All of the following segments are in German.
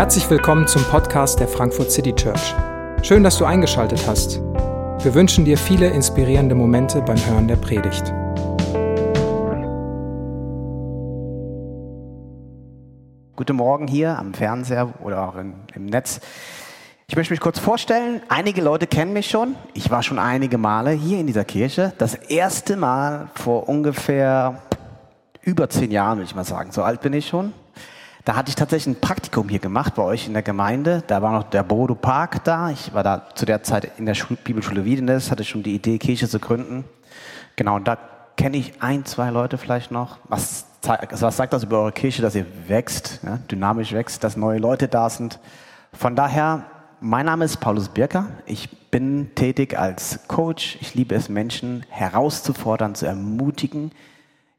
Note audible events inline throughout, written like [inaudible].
Herzlich willkommen zum Podcast der Frankfurt City Church. Schön, dass du eingeschaltet hast. Wir wünschen dir viele inspirierende Momente beim Hören der Predigt. Guten Morgen hier am Fernseher oder auch in, im Netz. Ich möchte mich kurz vorstellen. Einige Leute kennen mich schon. Ich war schon einige Male hier in dieser Kirche. Das erste Mal vor ungefähr über zehn Jahren, würde ich mal sagen. So alt bin ich schon. Da hatte ich tatsächlich ein Praktikum hier gemacht bei euch in der Gemeinde. Da war noch der Bodo Park da. Ich war da zu der Zeit in der Schul Bibelschule Wiedenes, hatte schon die Idee, Kirche zu gründen. Genau, und da kenne ich ein, zwei Leute vielleicht noch. Was, was sagt das über eure Kirche, dass ihr wächst, ja, dynamisch wächst, dass neue Leute da sind? Von daher, mein Name ist Paulus Birker. Ich bin tätig als Coach. Ich liebe es, Menschen herauszufordern, zu ermutigen,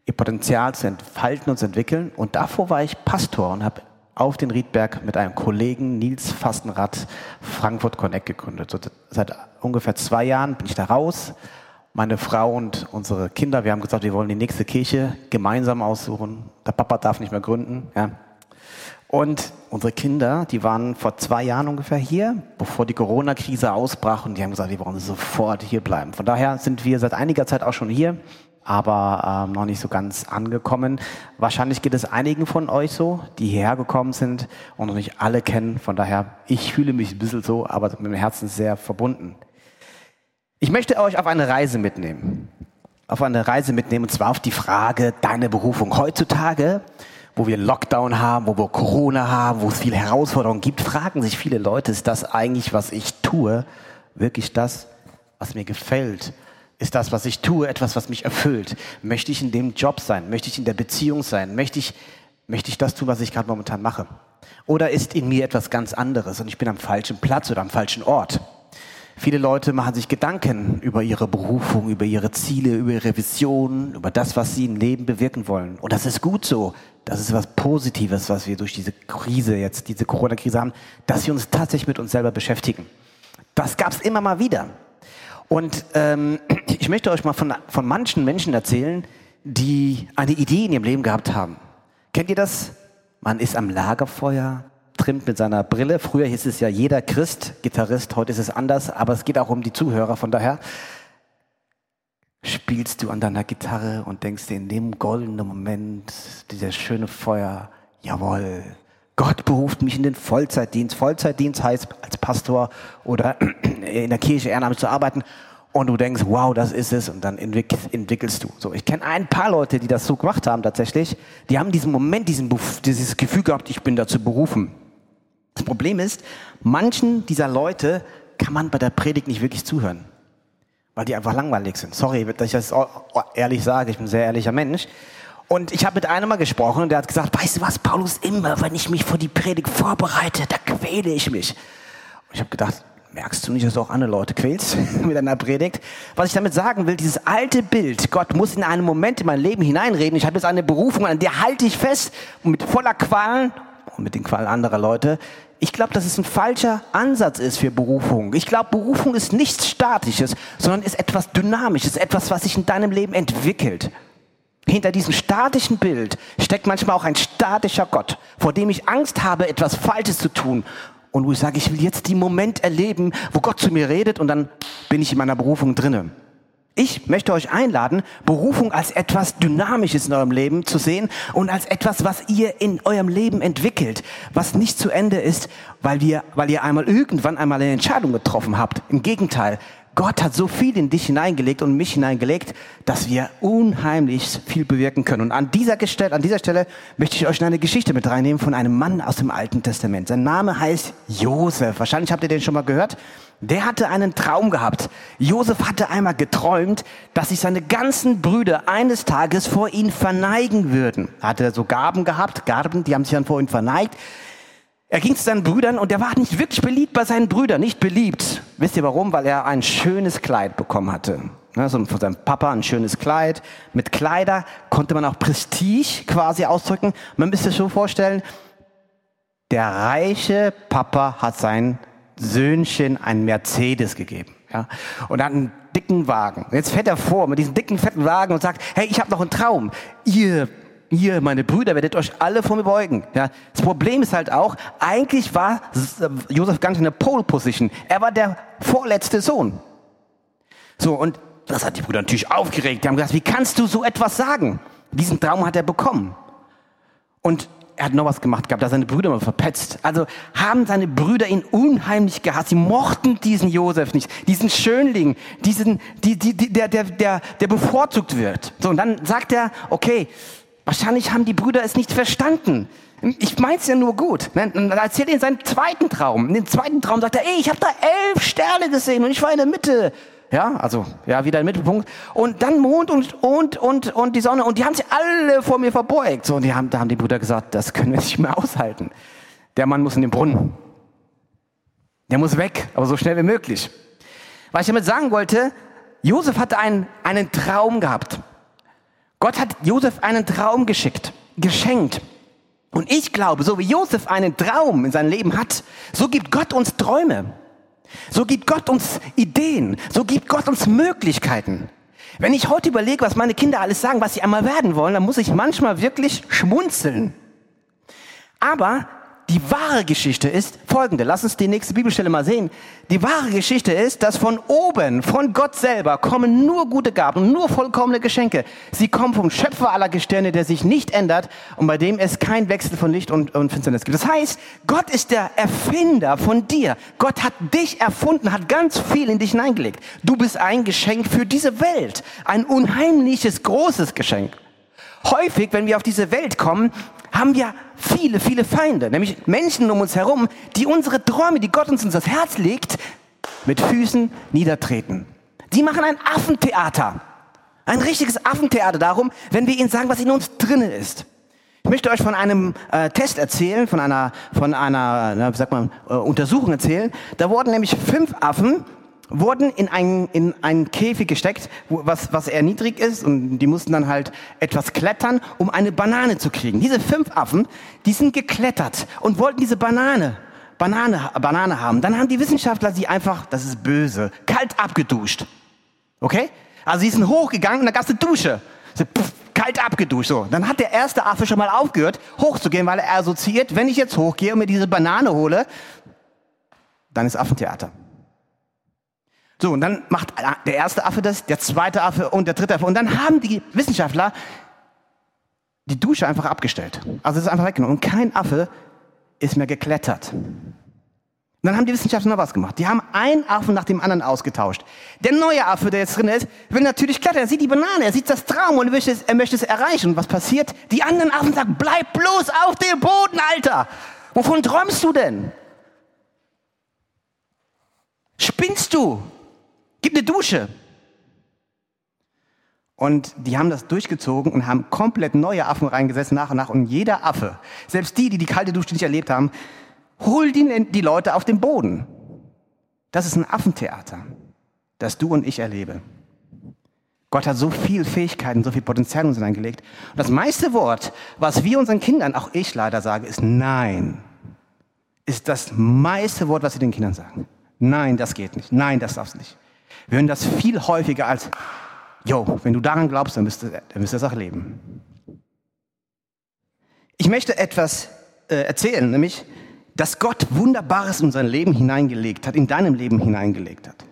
ihr Potenzial zu entfalten und zu entwickeln. Und davor war ich Pastor und habe auf den Riedberg mit einem Kollegen Nils Fastenrad Frankfurt Connect gegründet. So, seit ungefähr zwei Jahren bin ich da raus. Meine Frau und unsere Kinder, wir haben gesagt, wir wollen die nächste Kirche gemeinsam aussuchen. Der Papa darf nicht mehr gründen. Ja. Und unsere Kinder, die waren vor zwei Jahren ungefähr hier, bevor die Corona-Krise ausbrach und die haben gesagt, wir wollen sofort hier bleiben. Von daher sind wir seit einiger Zeit auch schon hier aber ähm, noch nicht so ganz angekommen. Wahrscheinlich geht es einigen von euch so, die hierher gekommen sind und noch nicht alle kennen. Von daher, ich fühle mich ein bisschen so, aber mit dem Herzen sehr verbunden. Ich möchte euch auf eine Reise mitnehmen. Auf eine Reise mitnehmen, und zwar auf die Frage deine Berufung. Heutzutage, wo wir Lockdown haben, wo wir Corona haben, wo es viele Herausforderungen gibt, fragen sich viele Leute, ist das eigentlich, was ich tue, wirklich das, was mir gefällt? Ist das, was ich tue, etwas, was mich erfüllt? Möchte ich in dem Job sein? Möchte ich in der Beziehung sein? Möchte ich, möchte ich das tun, was ich gerade momentan mache? Oder ist in mir etwas ganz anderes und ich bin am falschen Platz oder am falschen Ort? Viele Leute machen sich Gedanken über ihre Berufung, über ihre Ziele, über ihre Visionen, über das, was sie im Leben bewirken wollen. Und das ist gut so. Das ist was Positives, was wir durch diese Krise jetzt, diese Corona-Krise haben, dass wir uns tatsächlich mit uns selber beschäftigen. Das gab es immer mal wieder. Und ähm, ich möchte euch mal von, von manchen Menschen erzählen, die eine Idee in ihrem Leben gehabt haben. Kennt ihr das? Man ist am Lagerfeuer, trimmt mit seiner Brille. Früher hieß es ja jeder Christ, Gitarrist, heute ist es anders, aber es geht auch um die Zuhörer. Von daher spielst du an deiner Gitarre und denkst dir in dem goldenen Moment, dieser schöne Feuer, jawohl, Gott beruft mich in den Vollzeitdienst. Vollzeitdienst heißt als Pastor oder [clears throat] in der Kirche ehrenamtlich zu arbeiten. Und du denkst, wow, das ist es. Und dann entwickelst du. So, ich kenne ein paar Leute, die das so gemacht haben tatsächlich. Die haben diesen Moment, diesen, dieses Gefühl gehabt, ich bin dazu berufen. Das Problem ist, manchen dieser Leute kann man bei der Predigt nicht wirklich zuhören. Weil die einfach langweilig sind. Sorry, dass ich das ehrlich sage. Ich bin ein sehr ehrlicher Mensch. Und ich habe mit einem mal gesprochen und der hat gesagt, weißt du was, Paulus, immer wenn ich mich vor die Predigt vorbereite, da quäle ich mich. Und ich habe gedacht, merkst du nicht, dass du auch andere Leute quälst [laughs] mit einer Predigt? Was ich damit sagen will, dieses alte Bild, Gott muss in einem Moment in mein Leben hineinreden, ich habe jetzt eine Berufung, an der halte ich fest und mit voller Qualen und mit den Qualen anderer Leute. Ich glaube, dass es ein falscher Ansatz ist für Berufung. Ich glaube, Berufung ist nichts Statisches, sondern ist etwas Dynamisches, etwas, was sich in deinem Leben entwickelt. Hinter diesem statischen Bild steckt manchmal auch ein statischer Gott, vor dem ich Angst habe, etwas Falsches zu tun. Und wo ich sage, ich will jetzt den Moment erleben, wo Gott zu mir redet und dann bin ich in meiner Berufung drinne. Ich möchte euch einladen, Berufung als etwas Dynamisches in eurem Leben zu sehen und als etwas, was ihr in eurem Leben entwickelt, was nicht zu Ende ist, weil, wir, weil ihr einmal irgendwann einmal eine Entscheidung getroffen habt. Im Gegenteil, Gott hat so viel in dich hineingelegt und mich hineingelegt, dass wir unheimlich viel bewirken können. Und an dieser, Stelle, an dieser Stelle möchte ich euch eine Geschichte mit reinnehmen von einem Mann aus dem Alten Testament. Sein Name heißt Josef. Wahrscheinlich habt ihr den schon mal gehört. Der hatte einen Traum gehabt. Josef hatte einmal geträumt, dass sich seine ganzen Brüder eines Tages vor ihn verneigen würden. Er hatte so Gaben gehabt, Garben, die haben sich dann vor ihm verneigt. Er ging zu seinen Brüdern und er war nicht wirklich beliebt bei seinen Brüdern, nicht beliebt. Wisst ihr warum? Weil er ein schönes Kleid bekommen hatte. Also von seinem Papa ein schönes Kleid. Mit Kleider konnte man auch Prestige quasi ausdrücken. Man müsste sich so vorstellen, der reiche Papa hat sein Söhnchen ein Mercedes gegeben. Ja? Und hat einen dicken Wagen. Jetzt fährt er vor mit diesem dicken, fetten Wagen und sagt, hey, ich habe noch einen Traum. Ihr ihr, meine Brüder, werdet euch alle vor mir beugen. Ja, das Problem ist halt auch, eigentlich war Josef gar nicht in der Pole Position. Er war der vorletzte Sohn. So, und das hat die Brüder natürlich aufgeregt. Die haben gesagt, wie kannst du so etwas sagen? Diesen Traum hat er bekommen. Und er hat noch was gemacht gehabt, hat seine Brüder mal verpetzt. Also haben seine Brüder ihn unheimlich gehasst. Sie mochten diesen Josef nicht, diesen Schönling, diesen, die, die, die, der, der, der, der bevorzugt wird. So, und dann sagt er, okay, wahrscheinlich haben die Brüder es nicht verstanden. Ich mein's ja nur gut. Dann erzählt er seinen zweiten Traum. In dem zweiten Traum sagt er, ey, ich habe da elf Sterne gesehen und ich war in der Mitte. Ja, also, ja, wieder im Mittelpunkt. Und dann Mond und, und, und, und die Sonne. Und die haben sich alle vor mir verbeugt. So, und die haben, da haben die Brüder gesagt, das können wir nicht mehr aushalten. Der Mann muss in den Brunnen. Der muss weg, aber so schnell wie möglich. Was ich damit sagen wollte, Josef hatte einen, einen Traum gehabt. Gott hat Josef einen Traum geschickt, geschenkt. Und ich glaube, so wie Josef einen Traum in seinem Leben hat, so gibt Gott uns Träume. So gibt Gott uns Ideen, so gibt Gott uns Möglichkeiten. Wenn ich heute überlege, was meine Kinder alles sagen, was sie einmal werden wollen, dann muss ich manchmal wirklich schmunzeln. Aber die wahre Geschichte ist folgende. Lass uns die nächste Bibelstelle mal sehen. Die wahre Geschichte ist, dass von oben, von Gott selber, kommen nur gute Gaben, nur vollkommene Geschenke. Sie kommen vom Schöpfer aller Gestirne, der sich nicht ändert und bei dem es kein Wechsel von Licht und, und Finsternis gibt. Das heißt, Gott ist der Erfinder von dir. Gott hat dich erfunden, hat ganz viel in dich hineingelegt. Du bist ein Geschenk für diese Welt. Ein unheimliches, großes Geschenk. Häufig, wenn wir auf diese Welt kommen, haben wir viele, viele Feinde, nämlich Menschen um uns herum, die unsere Träume, die Gott uns ins Herz legt, mit Füßen niedertreten. Die machen ein Affentheater. Ein richtiges Affentheater darum, wenn wir ihnen sagen, was in uns drinnen ist. Ich möchte euch von einem äh, Test erzählen, von einer, von einer, na, sagt man, äh, Untersuchung erzählen. Da wurden nämlich fünf Affen wurden in einen, in einen Käfig gesteckt, wo, was, was eher niedrig ist und die mussten dann halt etwas klettern, um eine Banane zu kriegen. Diese fünf Affen, die sind geklettert und wollten diese Banane, Banane, Banane haben. Dann haben die Wissenschaftler sie einfach, das ist böse, kalt abgeduscht. Okay? Also sie sind hochgegangen und da gab es eine Dusche. So, pff, kalt abgeduscht. So, dann hat der erste Affe schon mal aufgehört, hochzugehen, weil er assoziiert, wenn ich jetzt hochgehe und mir diese Banane hole, dann ist Affentheater. So, und dann macht der erste Affe das, der zweite Affe und der dritte Affe. Und dann haben die Wissenschaftler die Dusche einfach abgestellt. Also es ist einfach weggenommen. Und kein Affe ist mehr geklettert. Und dann haben die Wissenschaftler noch was gemacht. Die haben einen Affen nach dem anderen ausgetauscht. Der neue Affe, der jetzt drin ist, will natürlich klettern. Er sieht die Banane, er sieht das Traum und möchte es, er möchte es erreichen. Und was passiert? Die anderen Affen sagen, bleib bloß auf dem Boden, Alter. Wovon träumst du denn? Spinnst du? Gib eine Dusche. Und die haben das durchgezogen und haben komplett neue Affen reingesetzt nach und nach. Und jeder Affe, selbst die, die die kalte Dusche nicht erlebt haben, holt die, die Leute auf den Boden. Das ist ein Affentheater, das du und ich erlebe. Gott hat so viel Fähigkeiten, so viel Potenzial in uns hineingelegt. Und das meiste Wort, was wir unseren Kindern, auch ich leider sage, ist Nein. Ist das meiste Wort, was sie den Kindern sagen. Nein, das geht nicht. Nein, das darfst nicht. Wir hören das viel häufiger als, yo, wenn du daran glaubst, dann wirst du, du das auch leben. Ich möchte etwas äh, erzählen, nämlich, dass Gott Wunderbares in sein Leben hineingelegt hat, in deinem Leben hineingelegt hat.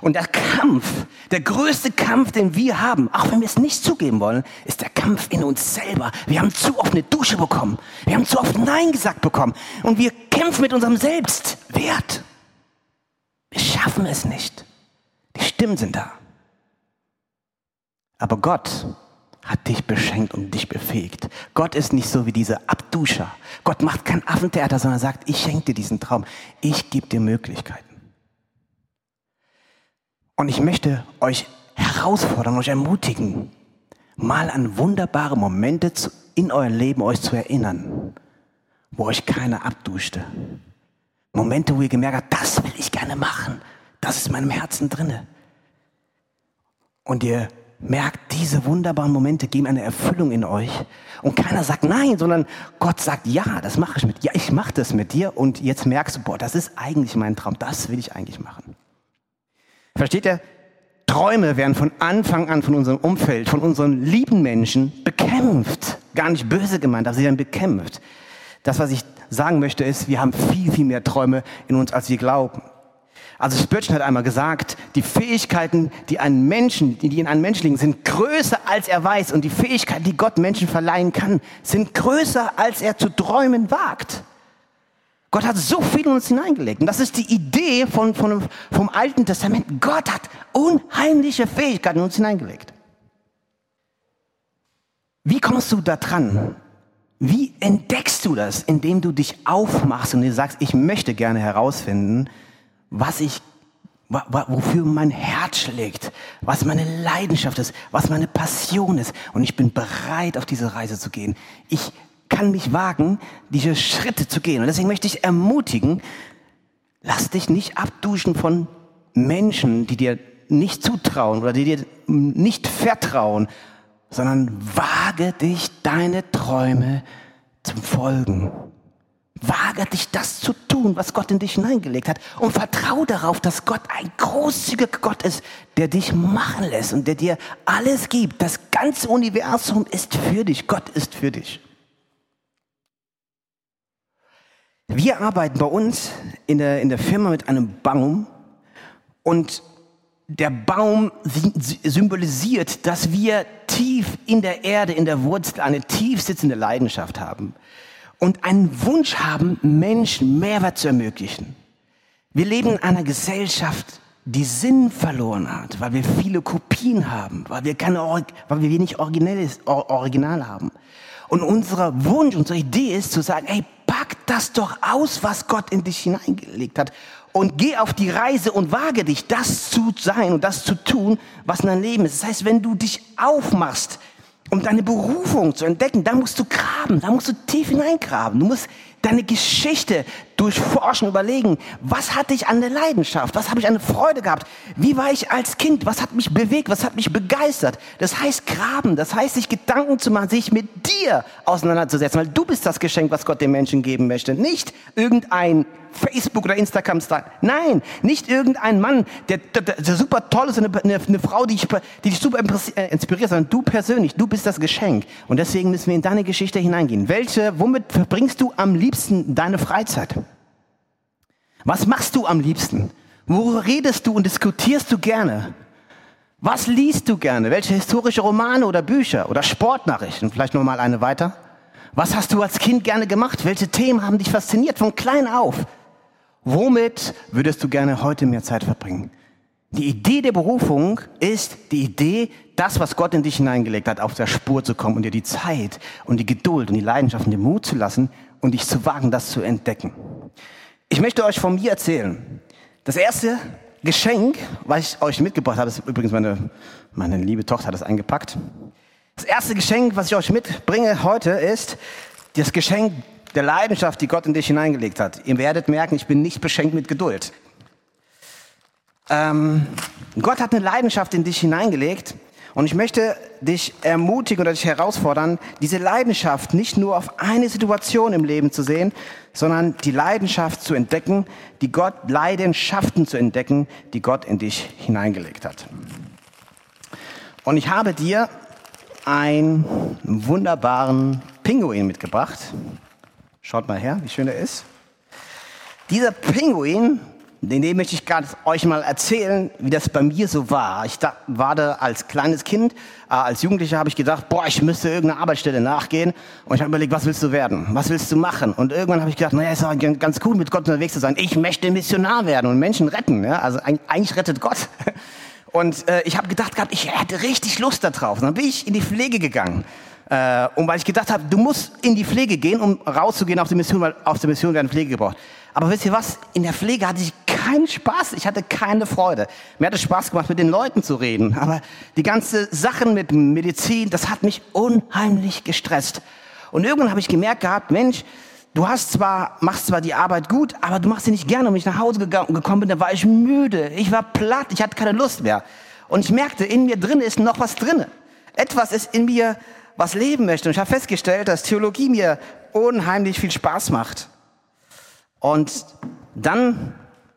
Und der Kampf, der größte Kampf, den wir haben, auch wenn wir es nicht zugeben wollen, ist der Kampf in uns selber. Wir haben zu oft eine Dusche bekommen. Wir haben zu oft Nein gesagt bekommen. Und wir kämpfen mit unserem Selbstwert. Wir schaffen es nicht. Die Stimmen sind da. Aber Gott hat dich beschenkt und dich befähigt. Gott ist nicht so wie diese Abduscher. Gott macht kein Affentheater, sondern sagt, ich schenke dir diesen Traum. Ich gebe dir Möglichkeiten. Und ich möchte euch herausfordern, euch ermutigen, mal an wunderbare Momente in eurem Leben euch zu erinnern, wo euch keiner abduschte. Momente, wo ihr gemerkt habt, das will ich gerne machen. Das ist in meinem Herzen drinne. Und ihr merkt, diese wunderbaren Momente geben eine Erfüllung in euch. Und keiner sagt nein, sondern Gott sagt, ja, das mache ich mit dir. Ja, ich mache das mit dir. Und jetzt merkst du, boah, das ist eigentlich mein Traum. Das will ich eigentlich machen. Versteht ihr? Träume werden von Anfang an von unserem Umfeld, von unseren lieben Menschen bekämpft. gar nicht böse gemeint, aber sie werden bekämpft. Das, was ich sagen möchte, ist, wir haben viel, viel mehr Träume in uns, als wir glauben. Also Spurgeon hat einmal gesagt, die Fähigkeiten, die einen Menschen, die in einem Menschen liegen, sind größer als er weiß. Und die Fähigkeiten, die Gott Menschen verleihen kann, sind größer als er zu träumen wagt. Gott hat so viel in uns hineingelegt. Und das ist die Idee von, von, vom Alten Testament. Gott hat unheimliche Fähigkeiten in uns hineingelegt. Wie kommst du da dran? Wie entdeckst du das, indem du dich aufmachst und dir sagst, ich möchte gerne herausfinden, was ich, wofür mein Herz schlägt, was meine Leidenschaft ist, was meine Passion ist. Und ich bin bereit, auf diese Reise zu gehen. Ich kann mich wagen, diese Schritte zu gehen. Und deswegen möchte ich ermutigen, lass dich nicht abduschen von Menschen, die dir nicht zutrauen oder die dir nicht vertrauen, sondern wage dich, deine Träume zum Folgen. Wage dich, das zu tun, was Gott in dich hineingelegt hat. Und vertraue darauf, dass Gott ein großzügiger Gott ist, der dich machen lässt und der dir alles gibt. Das ganze Universum ist für dich. Gott ist für dich. Wir arbeiten bei uns in der, in der Firma mit einem Baum und der Baum symbolisiert, dass wir tief in der Erde, in der Wurzel eine tief sitzende Leidenschaft haben und einen Wunsch haben, Menschen Mehrwert zu ermöglichen. Wir leben in einer Gesellschaft, die Sinn verloren hat, weil wir viele Kopien haben, weil wir keine, weil wir wenig Originelles, Original haben. Und unser Wunsch, unsere Idee ist zu sagen, ey, pack das doch aus, was Gott in dich hineingelegt hat. Und geh auf die Reise und wage dich, das zu sein und das zu tun, was in deinem Leben ist. Das heißt, wenn du dich aufmachst, um deine Berufung zu entdecken, da musst du graben, da musst du tief hineingraben. Du musst deine Geschichte durchforschen, überlegen, was hatte ich an der Leidenschaft, was habe ich an der Freude gehabt, wie war ich als Kind, was hat mich bewegt, was hat mich begeistert. Das heißt graben, das heißt sich Gedanken zu machen, sich mit dir auseinanderzusetzen, weil du bist das Geschenk, was Gott den Menschen geben möchte, nicht irgendein Facebook oder Instagram Star. Nein, nicht irgendein Mann, der, der, der super toll ist, eine, eine, eine Frau, die, ich, die dich super äh, inspiriert, sondern du persönlich, du bist das Geschenk. Und deswegen müssen wir in deine Geschichte hineingehen. Welche, womit verbringst du am liebsten deine Freizeit? Was machst du am liebsten? Worüber redest du und diskutierst du gerne? Was liest du gerne? Welche historische Romane oder Bücher oder Sportnachrichten? Vielleicht noch mal eine weiter. Was hast du als Kind gerne gemacht? Welche Themen haben dich fasziniert von klein auf? Womit würdest du gerne heute mehr Zeit verbringen? Die Idee der Berufung ist die Idee, das, was Gott in dich hineingelegt hat, auf der Spur zu kommen und dir die Zeit und die Geduld und die Leidenschaft und den Mut zu lassen und dich zu wagen, das zu entdecken. Ich möchte euch von mir erzählen. Das erste Geschenk, was ich euch mitgebracht habe, ist übrigens meine, meine liebe Tochter hat es eingepackt. Das erste Geschenk, was ich euch mitbringe heute, ist das Geschenk der Leidenschaft, die Gott in dich hineingelegt hat. Ihr werdet merken, ich bin nicht beschenkt mit Geduld. Ähm, Gott hat eine Leidenschaft in dich hineingelegt und ich möchte dich ermutigen oder dich herausfordern, diese Leidenschaft nicht nur auf eine Situation im Leben zu sehen, sondern die Leidenschaft zu entdecken, die Gott, Leidenschaften zu entdecken, die Gott in dich hineingelegt hat. Und ich habe dir einen wunderbaren Pinguin mitgebracht. Schaut mal her, wie schön er ist. Dieser Pinguin, den, möchte ich gerade euch mal erzählen, wie das bei mir so war. Ich da, war da als kleines Kind, äh, als Jugendlicher habe ich gedacht, boah, ich müsste irgendeiner Arbeitsstelle nachgehen. Und ich habe überlegt, was willst du werden? Was willst du machen? Und irgendwann habe ich gedacht, naja, ist doch ganz cool, mit Gott unterwegs zu sein. Ich möchte Missionar werden und Menschen retten. Ja? Also eigentlich rettet Gott. [laughs] Und äh, ich habe gedacht gehabt, ich hätte richtig Lust darauf. Und dann bin ich in die Pflege gegangen. Äh, und weil ich gedacht habe, du musst in die Pflege gehen, um rauszugehen auf die Mission, weil auf der Mission werden Pflege gebraucht. Aber wisst ihr was? In der Pflege hatte ich keinen Spaß. Ich hatte keine Freude. Mir hat es Spaß gemacht, mit den Leuten zu reden. Aber die ganze Sachen mit Medizin, das hat mich unheimlich gestresst. Und irgendwann habe ich gemerkt gehabt, Mensch, du hast zwar, machst zwar die Arbeit gut, aber du machst sie nicht gerne. Und wenn ich nach Hause gekommen bin, da war ich müde. Ich war platt. Ich hatte keine Lust mehr. Und ich merkte, in mir drin ist noch was drinne. Etwas ist in mir, was leben möchte. Und ich habe festgestellt, dass Theologie mir unheimlich viel Spaß macht. Und dann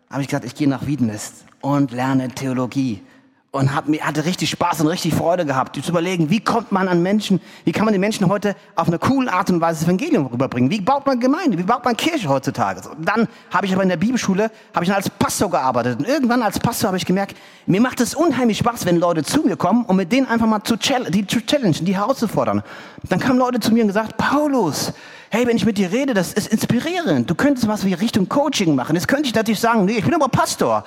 habe ich gesagt, ich gehe nach Wiedenest und lerne Theologie. Und hab, hatte richtig Spaß und richtig Freude gehabt, zu überlegen, wie kommt man an Menschen, wie kann man den Menschen heute auf eine coole Art und Weise das Evangelium rüberbringen? Wie baut man Gemeinde? Wie baut man Kirche heutzutage? So, dann habe ich aber in der Bibelschule, habe ich dann als Pastor gearbeitet. Und irgendwann als Pastor habe ich gemerkt, mir macht es unheimlich Spaß, wenn Leute zu mir kommen, um mit denen einfach mal zu, die zu challengen, die herauszufordern. Dann kamen Leute zu mir und gesagt, Paulus, hey, wenn ich mit dir rede, das ist inspirierend. Du könntest was wie Richtung Coaching machen. Jetzt könnte ich natürlich sagen, nee, ich bin aber Pastor.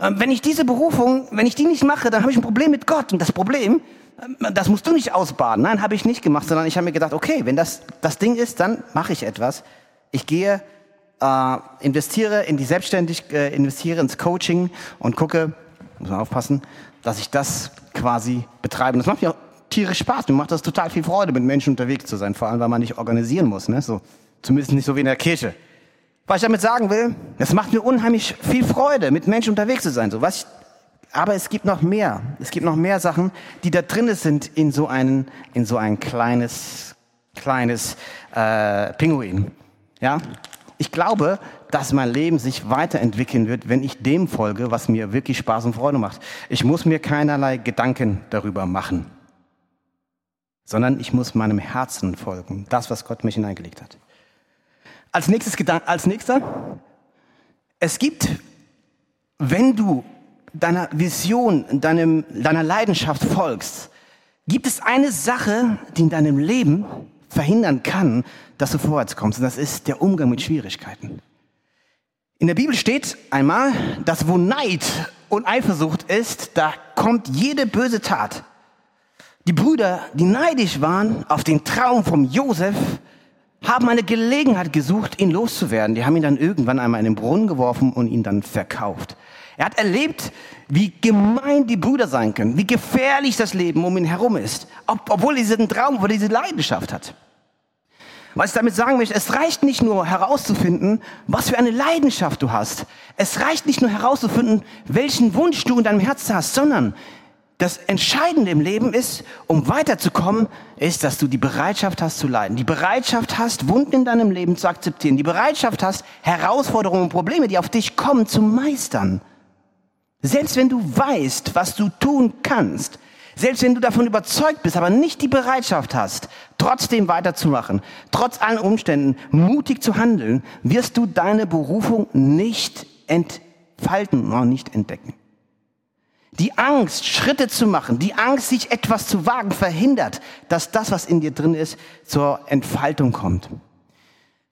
Ähm, wenn ich diese Berufung, wenn ich die nicht mache, dann habe ich ein Problem mit Gott. Und das Problem, ähm, das musst du nicht ausbaden. Nein, habe ich nicht gemacht, sondern ich habe mir gedacht, okay, wenn das das Ding ist, dann mache ich etwas. Ich gehe, äh, investiere in die Selbstständigkeit, äh, investiere ins Coaching und gucke, muss man aufpassen, dass ich das quasi betreibe. Das macht mir auch tierisch Spaß. Mir macht das total viel Freude, mit Menschen unterwegs zu sein, vor allem, weil man nicht organisieren muss. Ne? So, zumindest nicht so wie in der Kirche. Was ich damit sagen will, es macht mir unheimlich viel Freude, mit Menschen unterwegs zu sein. So, was ich, aber es gibt noch mehr. Es gibt noch mehr Sachen, die da drin sind in so ein, in so ein kleines, kleines äh, Pinguin. Ja, ich glaube, dass mein Leben sich weiterentwickeln wird, wenn ich dem folge, was mir wirklich Spaß und Freude macht. Ich muss mir keinerlei Gedanken darüber machen, sondern ich muss meinem Herzen folgen, das, was Gott mich hineingelegt hat. Als nächstes Gedanke, als nächster, es gibt, wenn du deiner Vision, deinem, deiner Leidenschaft folgst, gibt es eine Sache, die in deinem Leben verhindern kann, dass du vorwärts kommst. Und das ist der Umgang mit Schwierigkeiten. In der Bibel steht einmal, dass wo Neid und Eifersucht ist, da kommt jede böse Tat. Die Brüder, die neidisch waren auf den Traum vom Josef, haben eine Gelegenheit gesucht, ihn loszuwerden. Die haben ihn dann irgendwann einmal in den Brunnen geworfen und ihn dann verkauft. Er hat erlebt, wie gemein die Brüder sein können, wie gefährlich das Leben um ihn herum ist, ob, obwohl er diesen Traum, obwohl er diese Leidenschaft hat. Was ich damit sagen möchte, es reicht nicht nur herauszufinden, was für eine Leidenschaft du hast. Es reicht nicht nur herauszufinden, welchen Wunsch du in deinem Herzen hast, sondern das Entscheidende im Leben ist, um weiterzukommen, ist, dass du die Bereitschaft hast zu leiden. Die Bereitschaft hast, Wunden in deinem Leben zu akzeptieren. Die Bereitschaft hast, Herausforderungen und Probleme, die auf dich kommen, zu meistern. Selbst wenn du weißt, was du tun kannst, selbst wenn du davon überzeugt bist, aber nicht die Bereitschaft hast, trotzdem weiterzumachen, trotz allen Umständen mutig zu handeln, wirst du deine Berufung nicht entfalten, noch nicht entdecken. Die Angst, Schritte zu machen, die Angst, sich etwas zu wagen, verhindert, dass das, was in dir drin ist, zur Entfaltung kommt.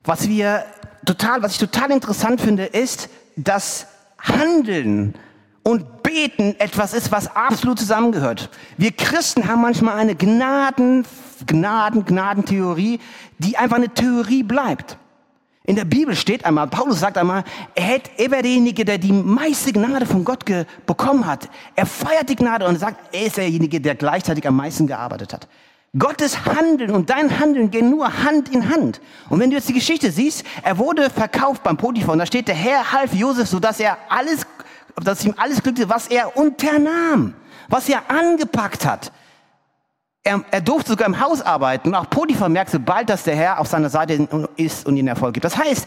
Was wir total, was ich total interessant finde, ist, dass Handeln und Beten etwas ist, was absolut zusammengehört. Wir Christen haben manchmal eine Gnaden, Gnaden, Gnadentheorie, die einfach eine Theorie bleibt. In der Bibel steht einmal, Paulus sagt einmal, er, hätte, er wäre derjenige, der die meiste Gnade von Gott bekommen hat. Er feiert die Gnade und sagt, er ist derjenige, der gleichzeitig am meisten gearbeitet hat. Gottes Handeln und dein Handeln gehen nur Hand in Hand. Und wenn du jetzt die Geschichte siehst, er wurde verkauft beim Potiphar und da steht, der Herr half Josef, sodass er alles, dass ihm alles glückte, was er unternahm, was er angepackt hat. Er, er durfte sogar im Haus arbeiten. Auch Potiphar merkte bald, dass der Herr auf seiner Seite ist und ihn Erfolg gibt. Das heißt,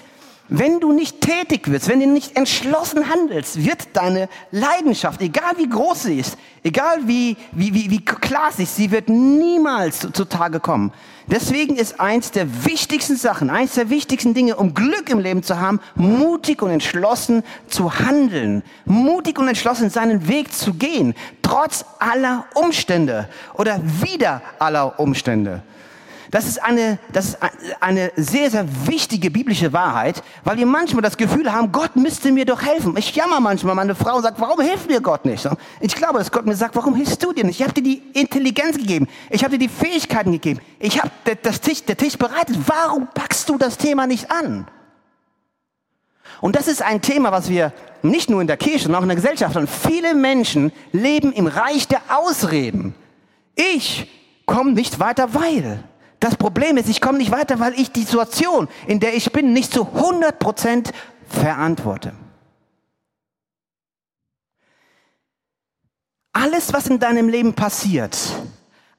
wenn du nicht tätig wirst, wenn du nicht entschlossen handelst, wird deine Leidenschaft, egal wie groß sie ist, egal wie, wie, wie, wie klar sie ist, sie wird niemals zutage kommen. Deswegen ist eins der wichtigsten Sachen, eins der wichtigsten Dinge, um Glück im Leben zu haben, mutig und entschlossen zu handeln, mutig und entschlossen seinen Weg zu gehen, trotz aller Umstände oder wieder aller Umstände. Das ist eine, das ist eine sehr, sehr wichtige biblische Wahrheit, weil wir manchmal das Gefühl haben, Gott müsste mir doch helfen. Ich jammer manchmal, meine Frau sagt, warum hilft mir Gott nicht? Ich glaube, dass Gott mir sagt, warum hilfst du dir nicht? Ich habe dir die Intelligenz gegeben. Ich habe dir die Fähigkeiten gegeben. Ich habe das Tisch, der Tisch bereitet. Warum packst du das Thema nicht an? Und das ist ein Thema, was wir nicht nur in der Kirche, sondern auch in der Gesellschaft haben. Viele Menschen leben im Reich der Ausreden. Ich komme nicht weiter, weil. Das Problem ist, ich komme nicht weiter, weil ich die Situation, in der ich bin, nicht zu 100 Prozent verantworte. Alles, was in deinem Leben passiert,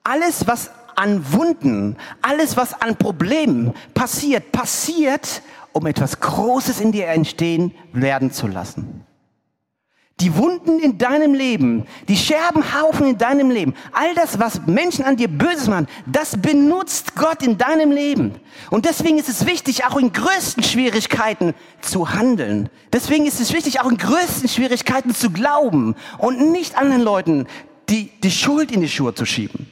alles, was an Wunden, alles, was an Problemen passiert, passiert, um etwas Großes in dir entstehen werden zu lassen. Die Wunden in deinem Leben, die Scherbenhaufen in deinem Leben, all das, was Menschen an dir Böses machen, das benutzt Gott in deinem Leben. Und deswegen ist es wichtig, auch in größten Schwierigkeiten zu handeln. Deswegen ist es wichtig, auch in größten Schwierigkeiten zu glauben und nicht anderen Leuten die, die Schuld in die Schuhe zu schieben.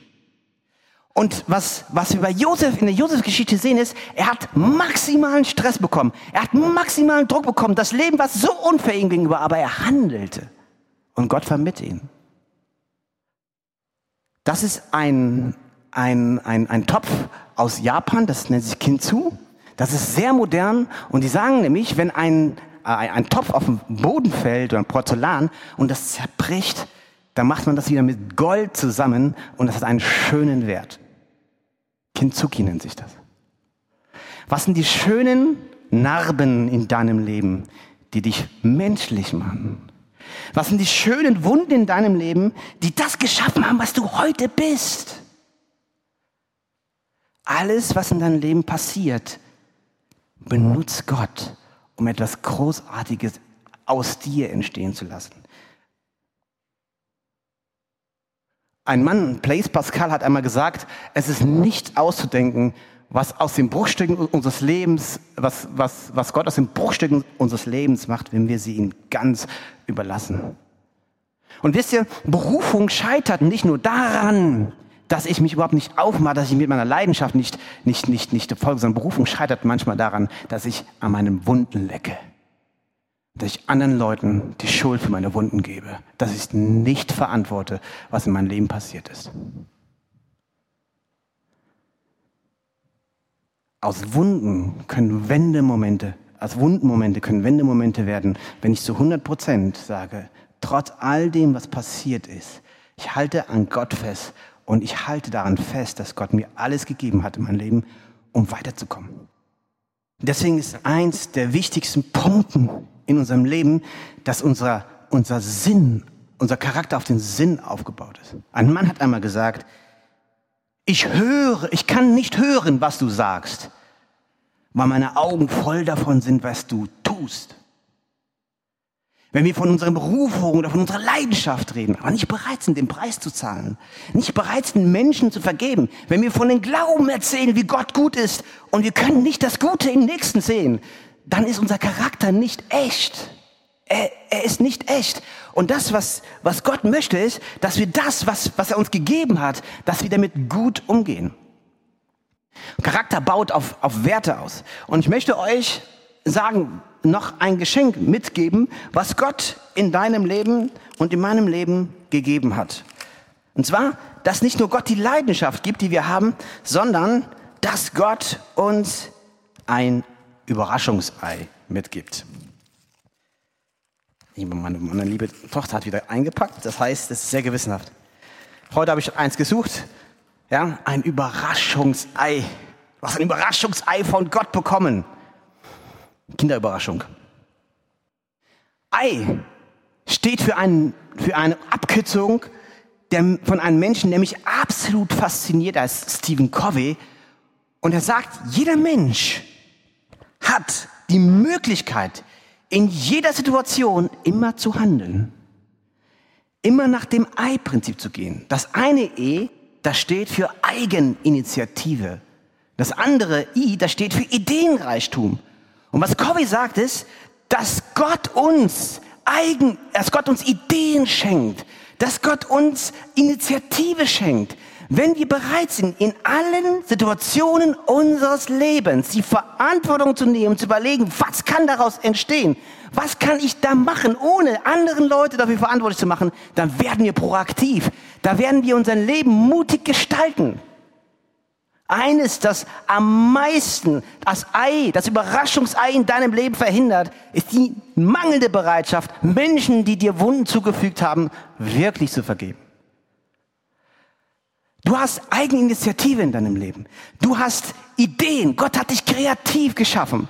Und was, was wir bei Josef in der Josef-Geschichte sehen, ist, er hat maximalen Stress bekommen. Er hat maximalen Druck bekommen. Das Leben war so unfair ihm gegenüber, aber er handelte. Und Gott war mit ihm. Das ist ein, ein, ein, ein Topf aus Japan, das nennt sich Kintsu. Das ist sehr modern und die sagen nämlich, wenn ein, äh, ein Topf auf dem Boden fällt oder ein Porzellan und das zerbricht, dann macht man das wieder mit Gold zusammen und das hat einen schönen Wert. Kintsugi nennt sich das. Was sind die schönen Narben in deinem Leben, die dich menschlich machen? Was sind die schönen Wunden in deinem Leben, die das geschaffen haben, was du heute bist? Alles, was in deinem Leben passiert, benutzt Gott, um etwas Großartiges aus dir entstehen zu lassen. Ein Mann, Blaise Pascal, hat einmal gesagt, es ist nicht auszudenken, was aus den Bruchstücken unseres Lebens, was, was, was Gott aus den Bruchstücken unseres Lebens macht, wenn wir sie ihm ganz überlassen. Und wisst ihr, Berufung scheitert nicht nur daran, dass ich mich überhaupt nicht aufmache, dass ich mit meiner Leidenschaft nicht, nicht, nicht, nicht folge, sondern Berufung scheitert manchmal daran, dass ich an meinem Wunden lecke dass ich anderen Leuten die Schuld für meine Wunden gebe, dass ich nicht verantworte, was in meinem Leben passiert ist. Aus Wunden können Wendemomente, aus Wundenmomente können Wendemomente werden, wenn ich zu 100 Prozent sage, trotz all dem, was passiert ist, ich halte an Gott fest und ich halte daran fest, dass Gott mir alles gegeben hat in meinem Leben, um weiterzukommen. Deswegen ist eins der wichtigsten Punkte in unserem Leben, dass unser, unser Sinn, unser Charakter auf den Sinn aufgebaut ist. Ein Mann hat einmal gesagt, ich höre, ich kann nicht hören, was du sagst, weil meine Augen voll davon sind, was du tust. Wenn wir von unserer Berufung oder von unserer Leidenschaft reden, aber nicht bereit sind, den Preis zu zahlen, nicht bereit sind, Menschen zu vergeben, wenn wir von den Glauben erzählen, wie Gott gut ist und wir können nicht das Gute im Nächsten sehen, dann ist unser Charakter nicht echt. Er, er ist nicht echt. Und das, was, was Gott möchte, ist, dass wir das, was, was er uns gegeben hat, dass wir damit gut umgehen. Charakter baut auf, auf Werte aus. Und ich möchte euch sagen, noch ein Geschenk mitgeben, was Gott in deinem Leben und in meinem Leben gegeben hat. Und zwar, dass nicht nur Gott die Leidenschaft gibt, die wir haben, sondern dass Gott uns ein Überraschungsei mitgibt. Meine, meine liebe Tochter hat wieder eingepackt, das heißt, es ist sehr gewissenhaft. Heute habe ich eins gesucht, ja, ein Überraschungsei. Du hast ein Überraschungsei von Gott bekommen. Kinderüberraschung. Ei steht für, einen, für eine Abkürzung der, von einem Menschen, der mich absolut fasziniert, als Stephen Covey. Und er sagt, jeder Mensch hat die Möglichkeit, in jeder Situation immer zu handeln. Immer nach dem Ei-Prinzip zu gehen. Das eine E, das steht für Eigeninitiative. Das andere I, das steht für Ideenreichtum. Und was Covey sagt ist, dass Gott uns Eigen, dass Gott uns Ideen schenkt, dass Gott uns Initiative schenkt, wenn wir bereit sind, in allen Situationen unseres Lebens die Verantwortung zu nehmen, zu überlegen, was kann daraus entstehen, was kann ich da machen, ohne anderen Leute dafür verantwortlich zu machen, dann werden wir proaktiv. Da werden wir unser Leben mutig gestalten. Eines, das am meisten das Ei, das Überraschungsei in deinem Leben verhindert, ist die mangelnde Bereitschaft, Menschen, die dir Wunden zugefügt haben, wirklich zu vergeben. Du hast Eigeninitiative in deinem Leben. Du hast Ideen. Gott hat dich kreativ geschaffen.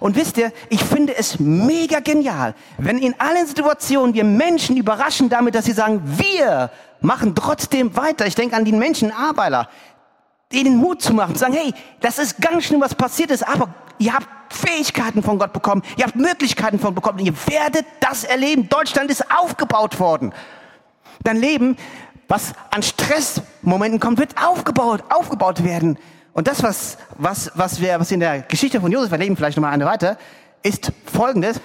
Und wisst ihr, ich finde es mega genial, wenn in allen Situationen wir Menschen überraschen damit, dass sie sagen, wir machen trotzdem weiter. Ich denke an die Menschen Arbeiter, denen Mut zu machen, zu sagen, hey, das ist ganz schön, was passiert ist, aber Ihr habt Fähigkeiten von Gott bekommen. Ihr habt Möglichkeiten von Gott bekommen. Ihr werdet das erleben. Deutschland ist aufgebaut worden. Dein Leben, was an Stressmomenten kommt, wird aufgebaut, aufgebaut werden. Und das, was, was, was wir, was in der Geschichte von Josef erleben, vielleicht nochmal eine weiter, ist Folgendes.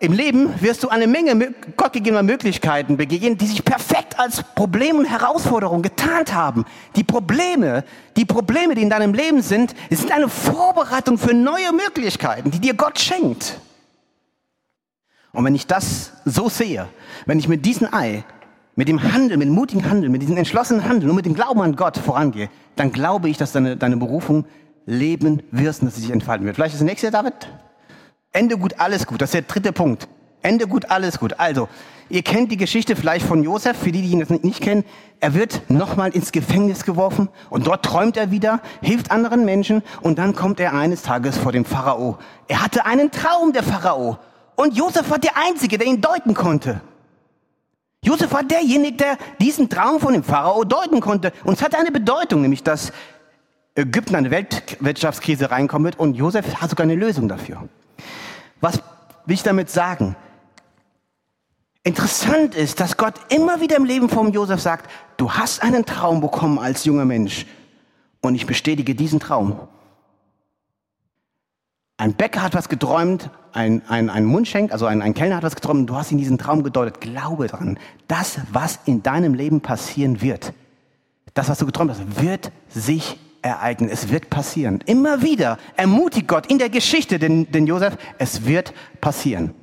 Im Leben wirst du eine Menge gottgegebener Möglichkeiten begegnen, die sich perfekt als Problem und Herausforderung getarnt haben. Die Probleme, die Probleme, die in deinem Leben sind, sind eine Vorbereitung für neue Möglichkeiten, die dir Gott schenkt. Und wenn ich das so sehe, wenn ich mit diesem Ei, mit dem Handeln, mit dem mutigen Handeln, mit diesem entschlossenen Handeln und mit dem Glauben an Gott vorangehe, dann glaube ich, dass deine, deine Berufung leben wirst und dass sie sich entfalten wird. Vielleicht ist das nächste, David? Ende gut, alles gut. Das ist der dritte Punkt. Ende gut, alles gut. Also, ihr kennt die Geschichte vielleicht von Josef, für die, die ihn jetzt nicht kennen. Er wird nochmal ins Gefängnis geworfen und dort träumt er wieder, hilft anderen Menschen und dann kommt er eines Tages vor dem Pharao. Er hatte einen Traum, der Pharao. Und Josef war der Einzige, der ihn deuten konnte. Josef war derjenige, der diesen Traum von dem Pharao deuten konnte. Und es hatte eine Bedeutung, nämlich dass Ägypten eine Weltwirtschaftskrise reinkommen wird und Josef hat sogar eine Lösung dafür. Was will ich damit sagen? Interessant ist, dass Gott immer wieder im Leben von Josef sagt, du hast einen Traum bekommen als junger Mensch und ich bestätige diesen Traum. Ein Bäcker hat was geträumt, ein, ein, ein Mundschenk, also ein, ein Kellner hat was geträumt, du hast in diesen Traum gedeutet. Glaube dran, das, was in deinem Leben passieren wird, das, was du geträumt hast, wird sich ereignen. Es wird passieren. Immer wieder ermutigt Gott in der Geschichte den, den Josef, es wird passieren.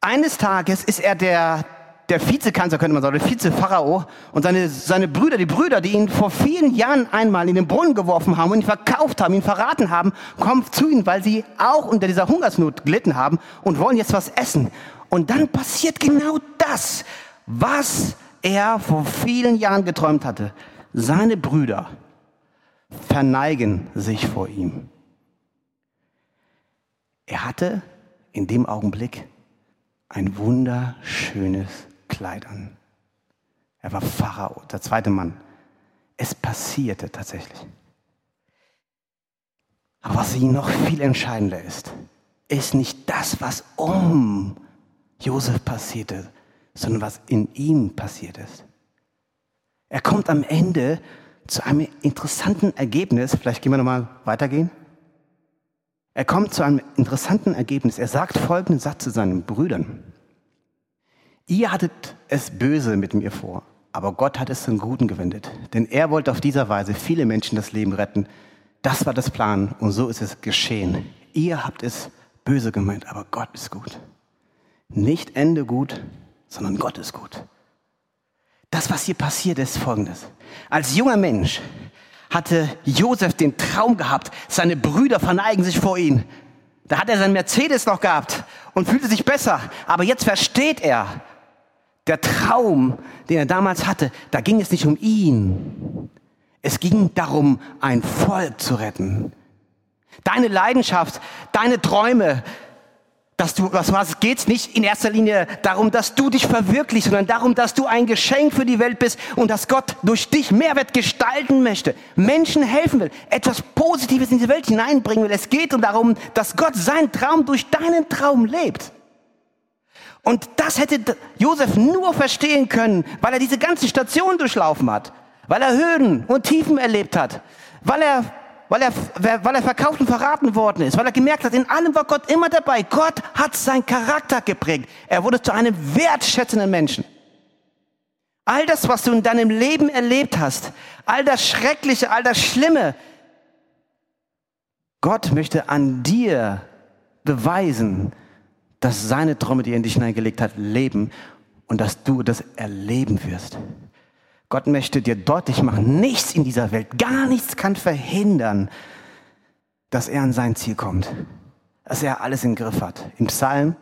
Eines Tages ist er der, der Vizekanzler, könnte man sagen, der Vize-Pharao und seine, seine Brüder, die Brüder, die ihn vor vielen Jahren einmal in den Brunnen geworfen haben und ihn verkauft haben, ihn verraten haben, kommen zu ihm, weil sie auch unter dieser Hungersnot gelitten haben und wollen jetzt was essen. Und dann passiert genau das, was er vor vielen Jahren geträumt hatte. Seine Brüder verneigen sich vor ihm. Er hatte in dem Augenblick ein wunderschönes Kleid an. Er war Pharao, der zweite Mann. Es passierte tatsächlich. Aber was ihn noch viel entscheidender ist, ist nicht das, was um Josef passierte, sondern was in ihm passiert ist. Er kommt am Ende zu einem interessanten Ergebnis. Vielleicht gehen wir nochmal weitergehen. Er kommt zu einem interessanten Ergebnis. Er sagt folgenden Satz zu seinen Brüdern. Ihr hattet es böse mit mir vor, aber Gott hat es zum Guten gewendet. Denn er wollte auf dieser Weise viele Menschen das Leben retten. Das war das Plan und so ist es geschehen. Ihr habt es böse gemeint, aber Gott ist gut. Nicht Ende gut, sondern Gott ist gut. Das, was hier passiert, ist folgendes. Als junger Mensch hatte Josef den Traum gehabt, seine Brüder verneigen sich vor ihn. Da hat er seinen Mercedes noch gehabt und fühlte sich besser. Aber jetzt versteht er, der Traum, den er damals hatte, da ging es nicht um ihn. Es ging darum, ein Volk zu retten. Deine Leidenschaft, deine Träume, dass du, was was geht's nicht in erster Linie darum, dass du dich verwirklichst, sondern darum, dass du ein Geschenk für die Welt bist und dass Gott durch dich Mehrwert gestalten möchte, Menschen helfen will, etwas Positives in die Welt hineinbringen will. Es geht darum, dass Gott seinen Traum durch deinen Traum lebt. Und das hätte Josef nur verstehen können, weil er diese ganze Station durchlaufen hat, weil er Höhen und Tiefen erlebt hat, weil er weil er, weil er verkauft und verraten worden ist, weil er gemerkt hat, in allem war Gott immer dabei. Gott hat seinen Charakter geprägt. Er wurde zu einem wertschätzenden Menschen. All das, was du in deinem Leben erlebt hast, all das Schreckliche, all das Schlimme, Gott möchte an dir beweisen, dass seine Träume, die er in dich hineingelegt hat, leben und dass du das erleben wirst. Gott möchte dir deutlich machen, nichts in dieser Welt, gar nichts kann verhindern, dass er an sein Ziel kommt. Dass er alles im Griff hat. Im Psalm,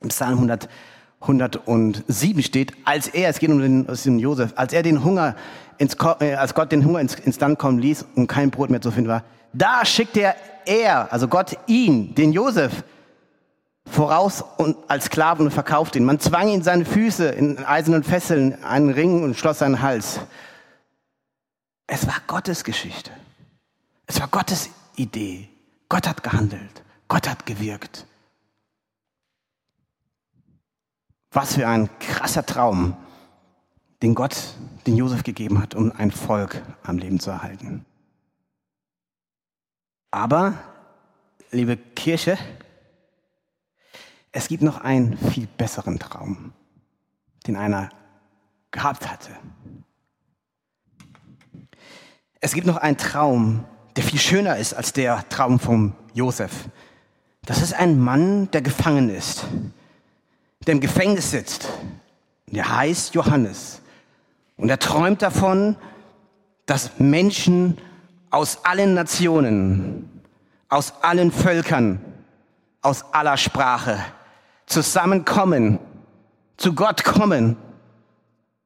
im Psalm 100, 107 steht, als er, es geht um den, um Josef, als er den Hunger ins, äh, als Gott den Hunger ins, ins Land kommen ließ und kein Brot mehr zu finden war, da schickte er, er, also Gott ihn, den Josef, voraus und als Sklaven und verkaufte ihn. Man zwang ihn seine Füße in eisernen Fesseln, einen Ring und schloss seinen Hals. Es war Gottes Geschichte. Es war Gottes Idee. Gott hat gehandelt. Gott hat gewirkt. Was für ein krasser Traum, den Gott den Josef gegeben hat, um ein Volk am Leben zu erhalten. Aber, liebe Kirche, es gibt noch einen viel besseren Traum, den einer gehabt hatte. Es gibt noch einen Traum, der viel schöner ist als der Traum von Josef. Das ist ein Mann, der gefangen ist, der im Gefängnis sitzt. Der heißt Johannes. Und er träumt davon, dass Menschen aus allen Nationen, aus allen Völkern, aus aller Sprache zusammenkommen, zu Gott kommen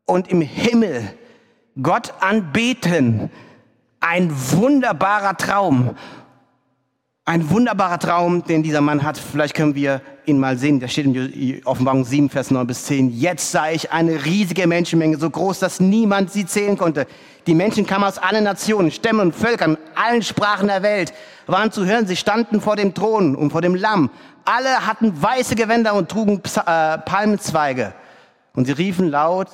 und im Himmel Gott anbeten. Ein wunderbarer Traum. Ein wunderbarer Traum, den dieser Mann hat. Vielleicht können wir ihn mal sehen. Da steht in Offenbarung 7, Vers 9 bis 10. Jetzt sah ich eine riesige Menschenmenge, so groß, dass niemand sie zählen konnte. Die Menschen kamen aus allen Nationen, Stämmen und Völkern, allen Sprachen der Welt, waren zu hören. Sie standen vor dem Thron und vor dem Lamm. Alle hatten weiße Gewänder und trugen äh, Palmenzweige. Und sie riefen laut,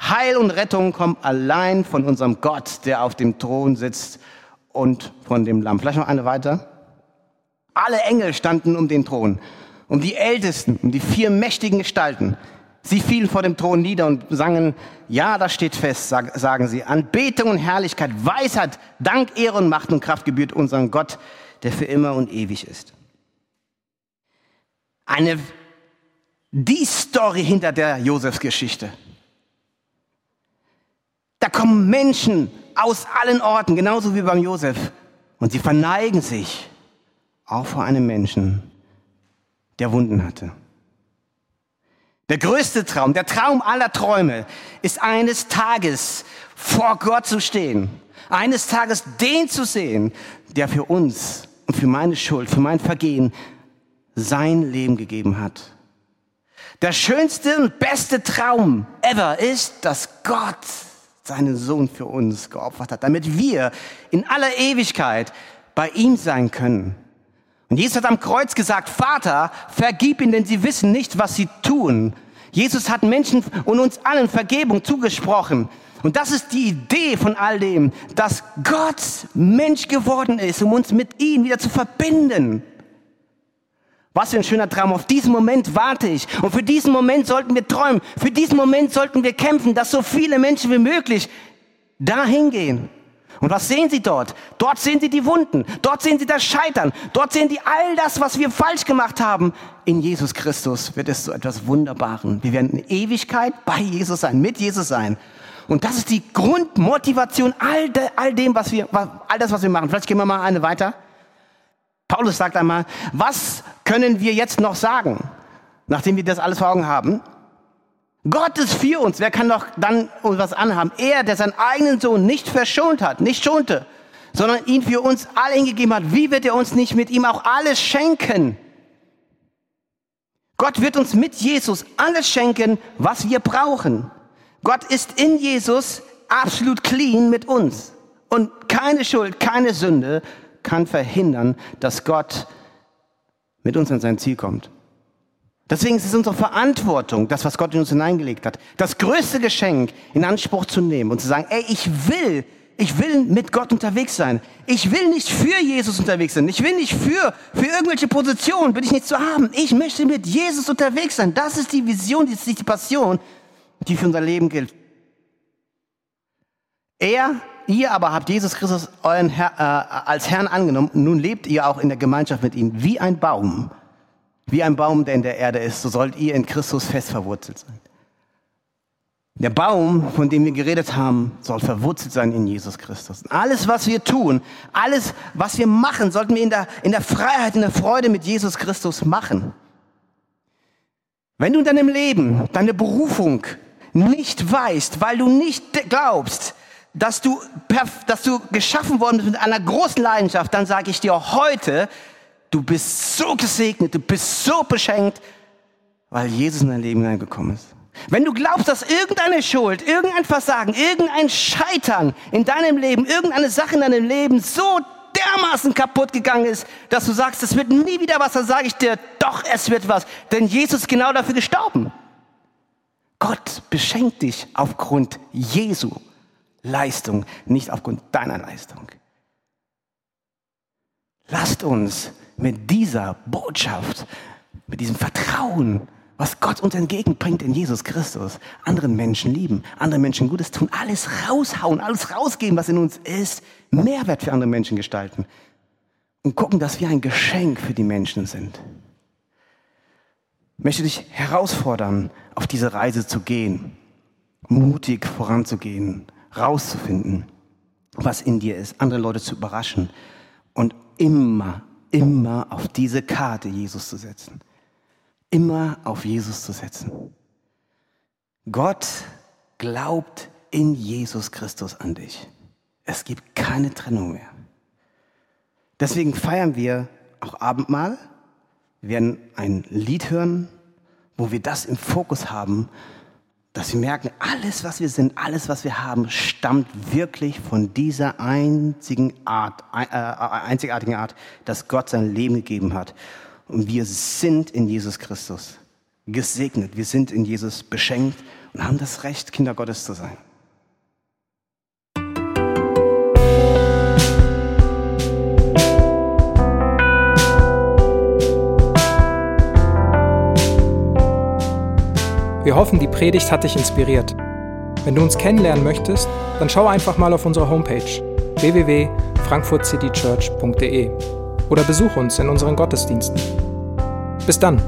Heil und Rettung kommen allein von unserem Gott, der auf dem Thron sitzt und von dem Lamm. Vielleicht noch eine weiter. Alle Engel standen um den Thron, um die Ältesten, um die vier mächtigen Gestalten. Sie fielen vor dem Thron nieder und sangen, ja, das steht fest, sagen sie, Anbetung und Herrlichkeit, Weisheit, Dank, Ehre und Macht und Kraft gebührt unserem Gott, der für immer und ewig ist. Eine, die Story hinter der Josefsgeschichte. Da kommen Menschen aus allen Orten, genauso wie beim Josef. Und sie verneigen sich auch vor einem Menschen, der Wunden hatte. Der größte Traum, der Traum aller Träume ist eines Tages vor Gott zu stehen. Eines Tages den zu sehen, der für uns und für meine Schuld, für mein Vergehen sein Leben gegeben hat. Der schönste und beste Traum ever ist, dass Gott seinen Sohn für uns geopfert hat, damit wir in aller Ewigkeit bei ihm sein können. Und Jesus hat am Kreuz gesagt, Vater, vergib ihnen, denn sie wissen nicht, was sie tun. Jesus hat Menschen und uns allen Vergebung zugesprochen. Und das ist die Idee von all dem, dass Gott Mensch geworden ist, um uns mit ihm wieder zu verbinden. Was für ein schöner Traum. Auf diesen Moment warte ich. Und für diesen Moment sollten wir träumen. Für diesen Moment sollten wir kämpfen, dass so viele Menschen wie möglich dahin gehen. Und was sehen Sie dort? Dort sehen Sie die Wunden. Dort sehen Sie das Scheitern. Dort sehen Sie all das, was wir falsch gemacht haben. In Jesus Christus wird es zu etwas Wunderbaren. Wir werden in Ewigkeit bei Jesus sein, mit Jesus sein. Und das ist die Grundmotivation all, de, all dem, was wir, all das, was wir machen. Vielleicht gehen wir mal eine weiter. Paulus sagt einmal, was können wir jetzt noch sagen, nachdem wir das alles vor Augen haben? Gott ist für uns. Wer kann doch dann uns was anhaben? Er, der seinen eigenen Sohn nicht verschont hat, nicht schonte, sondern ihn für uns alle hingegeben hat. Wie wird er uns nicht mit ihm auch alles schenken? Gott wird uns mit Jesus alles schenken, was wir brauchen. Gott ist in Jesus absolut clean mit uns. Und keine Schuld, keine Sünde kann verhindern, dass Gott mit uns an sein Ziel kommt. Deswegen ist es unsere Verantwortung, das, was Gott in uns hineingelegt hat, das größte Geschenk in Anspruch zu nehmen und zu sagen, ey, ich will, ich will mit Gott unterwegs sein. Ich will nicht für Jesus unterwegs sein. Ich will nicht für, für irgendwelche Positionen, bin ich nicht zu haben. Ich möchte mit Jesus unterwegs sein. Das ist die Vision, das ist die Passion, die für unser Leben gilt. Er Ihr aber habt Jesus Christus euren Herr, äh, als Herrn angenommen. Nun lebt ihr auch in der Gemeinschaft mit ihm. Wie ein Baum. Wie ein Baum, der in der Erde ist, so sollt ihr in Christus fest verwurzelt sein. Der Baum, von dem wir geredet haben, soll verwurzelt sein in Jesus Christus. Alles, was wir tun, alles, was wir machen, sollten wir in der, in der Freiheit, in der Freude mit Jesus Christus machen. Wenn du in deinem Leben deine Berufung nicht weißt, weil du nicht glaubst, dass du, dass du geschaffen worden bist mit einer großen Leidenschaft, dann sage ich dir heute, du bist so gesegnet, du bist so beschenkt, weil Jesus in dein Leben hineingekommen ist. Wenn du glaubst, dass irgendeine Schuld, irgendein Versagen, irgendein Scheitern in deinem Leben, irgendeine Sache in deinem Leben so dermaßen kaputt gegangen ist, dass du sagst, es wird nie wieder was, dann sage ich dir, doch, es wird was. Denn Jesus ist genau dafür gestorben. Gott beschenkt dich aufgrund Jesu Leistung, nicht aufgrund deiner Leistung. Lasst uns mit dieser Botschaft, mit diesem Vertrauen, was Gott uns entgegenbringt in Jesus Christus, anderen Menschen lieben, anderen Menschen Gutes tun, alles raushauen, alles rausgeben, was in uns ist, Mehrwert für andere Menschen gestalten und gucken, dass wir ein Geschenk für die Menschen sind. Ich möchte dich herausfordern, auf diese Reise zu gehen, mutig voranzugehen, rauszufinden, was in dir ist, andere Leute zu überraschen und immer, immer auf diese Karte Jesus zu setzen. Immer auf Jesus zu setzen. Gott glaubt in Jesus Christus an dich. Es gibt keine Trennung mehr. Deswegen feiern wir auch Abendmahl. Wir werden ein Lied hören, wo wir das im Fokus haben, dass wir merken, alles, was wir sind, alles, was wir haben, stammt wirklich von dieser einzigen Art, äh, einzigartigen Art, dass Gott sein Leben gegeben hat. Und wir sind in Jesus Christus gesegnet. Wir sind in Jesus beschenkt und haben das Recht, Kinder Gottes zu sein. Wir hoffen, die Predigt hat dich inspiriert. Wenn du uns kennenlernen möchtest, dann schau einfach mal auf unsere Homepage www.frankfurtcitychurch.de oder besuch uns in unseren Gottesdiensten. Bis dann!